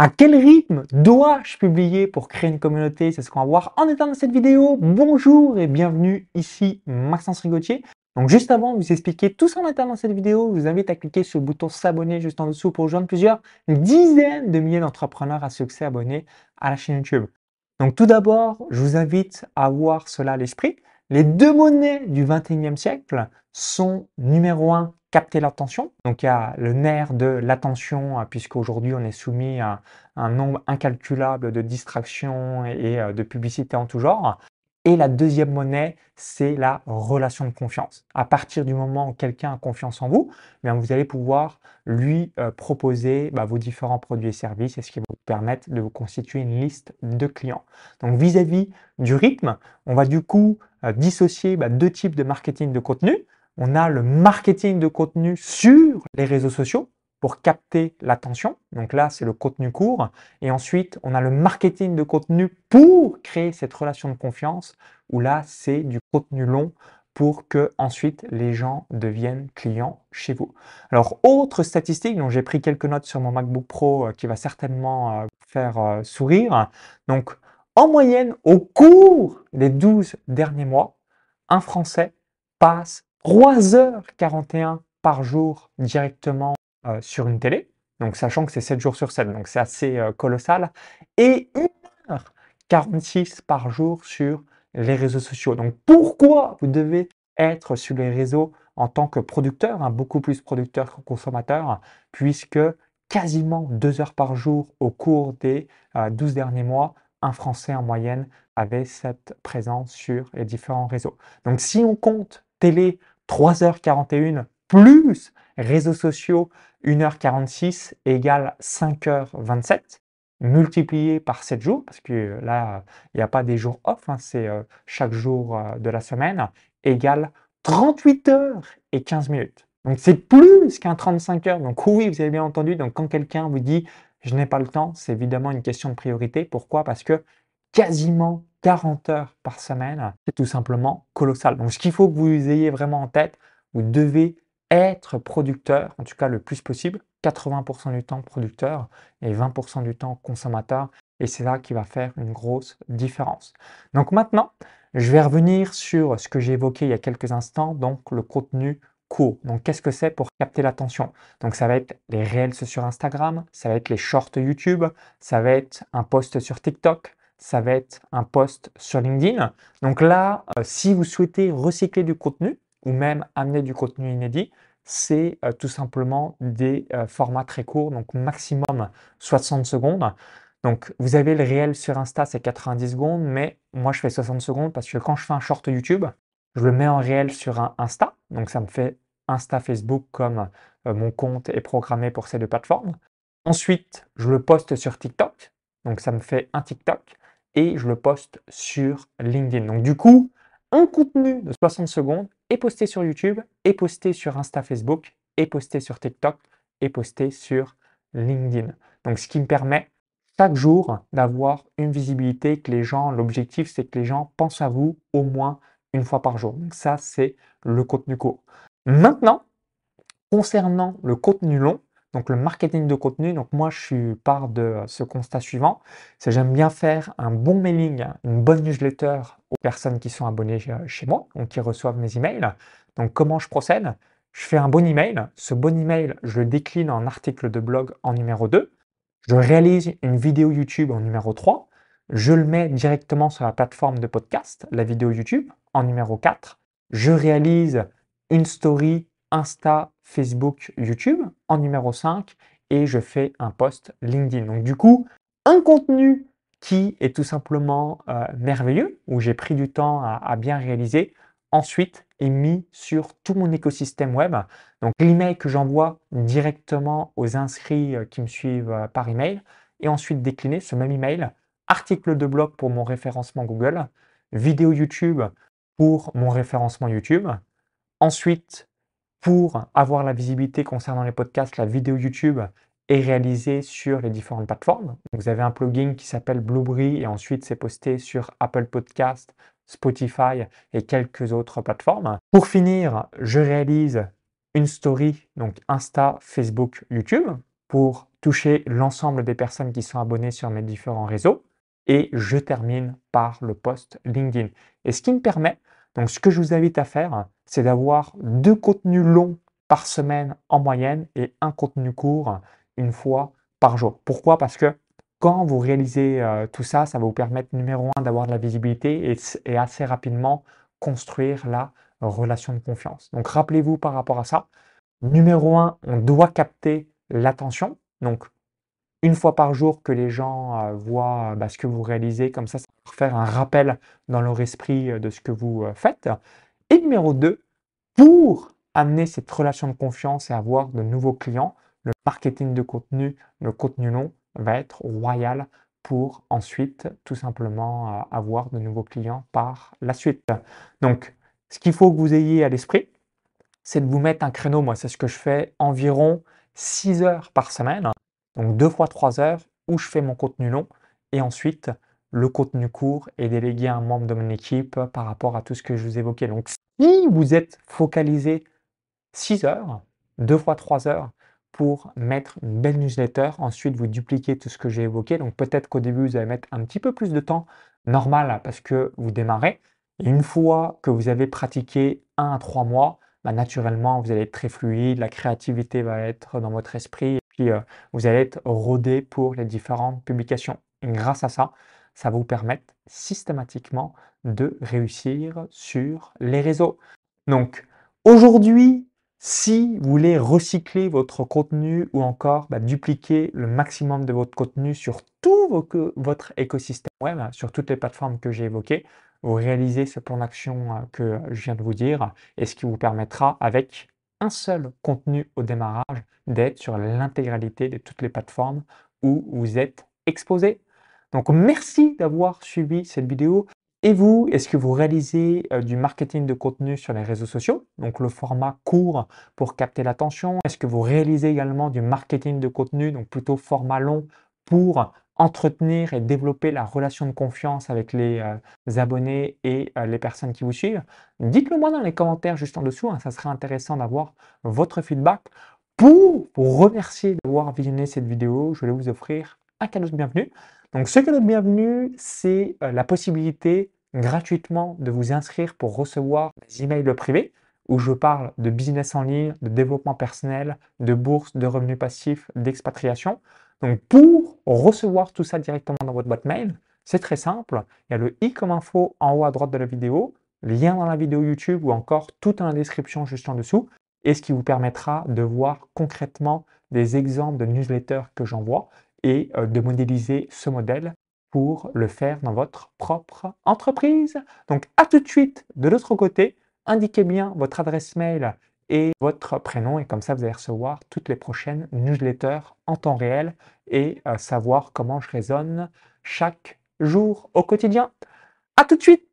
À quel rythme dois-je publier pour créer une communauté? C'est ce qu'on va voir en étant dans cette vidéo. Bonjour et bienvenue ici Maxence Rigotier. Donc juste avant de vous expliquer tout ça en étant dans cette vidéo, je vous invite à cliquer sur le bouton s'abonner juste en dessous pour rejoindre plusieurs dizaines de milliers d'entrepreneurs à succès abonnés à la chaîne YouTube. Donc tout d'abord, je vous invite à avoir cela à l'esprit. Les deux monnaies du 21e siècle sont numéro un capter l'attention. Donc il y a le nerf de l'attention, euh, puisqu'aujourd'hui on est soumis à un nombre incalculable de distractions et euh, de publicités en tout genre. Et la deuxième monnaie, c'est la relation de confiance. À partir du moment où quelqu'un a confiance en vous, eh vous allez pouvoir lui euh, proposer bah, vos différents produits et services et ce qui va vous permettre de vous constituer une liste de clients. Donc vis-à-vis du rythme, on va du coup dissocier bah, deux types de marketing de contenu on a le marketing de contenu sur les réseaux sociaux pour capter l'attention. Donc là, c'est le contenu court. Et ensuite, on a le marketing de contenu pour créer cette relation de confiance, où là, c'est du contenu long pour que ensuite les gens deviennent clients chez vous. Alors, autre statistique dont j'ai pris quelques notes sur mon MacBook Pro euh, qui va certainement euh, faire euh, sourire. Donc, en moyenne, au cours des 12 derniers mois, un Français passe 3h41 par jour directement euh, sur une télé, donc sachant que c'est 7 jours sur 7, donc c'est assez euh, colossal, et 1h46 par jour sur les réseaux sociaux. Donc pourquoi vous devez être sur les réseaux en tant que producteur, hein, beaucoup plus producteur que consommateur, puisque quasiment 2 heures par jour au cours des 12 euh, derniers mois, un Français en moyenne avait cette présence sur les différents réseaux. Donc si on compte télé 3h41 plus réseaux sociaux 1h46 égale 5h27 multiplié par 7 jours, parce que là, il n'y a pas des jours off, hein, c'est euh, chaque jour euh, de la semaine, égale 38 heures et 15 minutes. Donc c'est plus qu'un 35 heures. Donc oui, vous avez bien entendu, donc quand quelqu'un vous dit je n'ai pas le temps, c'est évidemment une question de priorité. Pourquoi? Parce que quasiment 40 heures par semaine, c'est tout simplement colossal. Donc ce qu'il faut que vous ayez vraiment en tête, vous devez être producteur, en tout cas le plus possible, 80% du temps producteur et 20% du temps consommateur. Et c'est là qui va faire une grosse différence. Donc maintenant, je vais revenir sur ce que j'ai évoqué il y a quelques instants, donc le contenu court. Donc qu'est-ce que c'est pour capter l'attention? Donc ça va être les réels sur Instagram, ça va être les shorts YouTube, ça va être un post sur TikTok, ça va être un post sur LinkedIn. Donc là, euh, si vous souhaitez recycler du contenu ou même amener du contenu inédit, c'est euh, tout simplement des euh, formats très courts, donc maximum 60 secondes. Donc vous avez le réel sur Insta, c'est 90 secondes, mais moi je fais 60 secondes parce que quand je fais un short YouTube, je le mets en réel sur un Insta, donc ça me fait Insta Facebook comme mon compte est programmé pour ces deux plateformes. Ensuite, je le poste sur TikTok, donc ça me fait un TikTok et je le poste sur LinkedIn. Donc du coup, un contenu de 60 secondes est posté sur YouTube, est posté sur Insta Facebook, est posté sur TikTok, est posté sur LinkedIn. Donc ce qui me permet chaque jour d'avoir une visibilité que les gens, l'objectif c'est que les gens pensent à vous au moins une fois par jour. Donc ça c'est le contenu court. Maintenant, concernant le contenu long, donc le marketing de contenu, donc moi je suis part de ce constat suivant, c'est j'aime bien faire un bon mailing, une bonne newsletter aux personnes qui sont abonnées chez moi, donc qui reçoivent mes emails. Donc comment je procède? Je fais un bon email, ce bon email je le décline en article de blog en numéro 2, je réalise une vidéo YouTube en numéro 3, je le mets directement sur la plateforme de podcast, la vidéo YouTube, en numéro 4, je réalise une story Insta, Facebook, YouTube en numéro 5 et je fais un post LinkedIn. Donc du coup, un contenu qui est tout simplement euh, merveilleux, où j'ai pris du temps à, bien réaliser, ensuite est mis sur tout mon écosystème web. Donc l'email que j'envoie directement aux inscrits euh, qui me suivent euh, par email, et ensuite décliner ce même email, article de blog pour mon référencement Google, vidéo YouTube pour mon référencement YouTube, ensuite pour avoir la visibilité concernant les podcasts, la vidéo YouTube est réalisée sur les différentes plateformes. Vous avez un plugin qui s'appelle Blueberry et ensuite c'est posté sur Apple Podcast, Spotify et quelques autres plateformes. Pour finir, je réalise une story, donc Insta, Facebook, YouTube, pour toucher l'ensemble des personnes qui sont abonnées sur mes différents réseaux. Et je termine par le post LinkedIn. Et ce qui me permet, donc ce que je vous invite à faire, c'est d'avoir deux contenus longs par semaine en moyenne et un contenu court une fois par jour. Pourquoi? Parce que quand vous réalisez euh, tout ça, ça va vous permettre, numéro un, d'avoir de la visibilité et, assez rapidement construire la relation de confiance. Donc rappelez-vous par rapport à ça, numéro un, on doit capter l'attention. Donc une fois par jour que les gens euh, voient bah, ce que vous réalisez, comme ça, ça va faire un rappel dans leur esprit euh, de ce que vous faites. Et numéro deux, pour amener cette relation de confiance et avoir de nouveaux clients, le marketing de contenu, le contenu long, va être royal pour ensuite tout simplement euh, avoir de nouveaux clients par la suite. Donc, ce qu'il faut que vous ayez à l'esprit, c'est de vous mettre un créneau. Moi, c'est ce que je fais environ 6 heures par semaine, donc deux fois 3 heures où je fais mon contenu long et ensuite le contenu court est délégué à un membre de mon équipe par rapport à tout ce que je vous évoquais. Donc, si vous êtes focalisé 6 heures, deux fois 3 heures, pour mettre une belle newsletter. Ensuite, vous dupliquez tout ce que j'ai évoqué. Donc peut-être qu'au début, vous allez mettre un petit peu plus de temps normal parce que vous démarrez. Une fois que vous avez pratiqué un à trois mois, bah, naturellement, vous allez être très fluide, la créativité va être dans votre esprit euh, vous allez être rodé pour les différentes publications. Grâce à ça, ça va vous permettre systématiquement de réussir sur les réseaux. Donc aujourd'hui, si vous voulez recycler votre contenu ou encore bah, dupliquer le maximum de votre contenu sur tout votre écosystème web, sur toutes les plateformes que j'ai évoquées, vous réalisez ce plan d'action euh, que je viens de vous dire et ce qui vous permettra avec un seul contenu au démarrage d'être sur l'intégralité de toutes les plateformes où vous êtes exposé. Donc merci d'avoir suivi cette vidéo. Et vous, est-ce que vous réalisez euh, du marketing de contenu sur les réseaux sociaux, donc le format court pour capter l'attention Est-ce que vous réalisez également du marketing de contenu, donc plutôt format long pour entretenir et développer la relation de confiance avec les euh, abonnés et euh, les personnes qui vous suivent Dites-le moi dans les commentaires juste en dessous, hein, ça serait intéressant d'avoir votre feedback. Pour vous remercier d'avoir visionné cette vidéo, je vais vous offrir un cadeau de bienvenue. Donc ce cadeau de bienvenue, c'est euh, la possibilité gratuitement de vous inscrire pour recevoir des emails privés où je parle de business en ligne, de développement personnel, de bourse, de revenus passifs, d'expatriation. Donc pour recevoir tout ça directement dans votre boîte mail, c'est très simple. Il y a le i comme info en haut à droite de la vidéo, lien dans la vidéo YouTube ou encore tout dans la description juste en dessous, et ce qui vous permettra de voir concrètement des exemples de newsletters que j'envoie et euh, de modéliser ce modèle pour le faire dans votre propre entreprise. Donc à tout de suite de l'autre côté, indiquez bien votre adresse mail et votre prénom et comme ça vous allez recevoir toutes les prochaines newsletters en temps réel et euh, savoir comment je raisonne chaque jour au quotidien. À tout de suite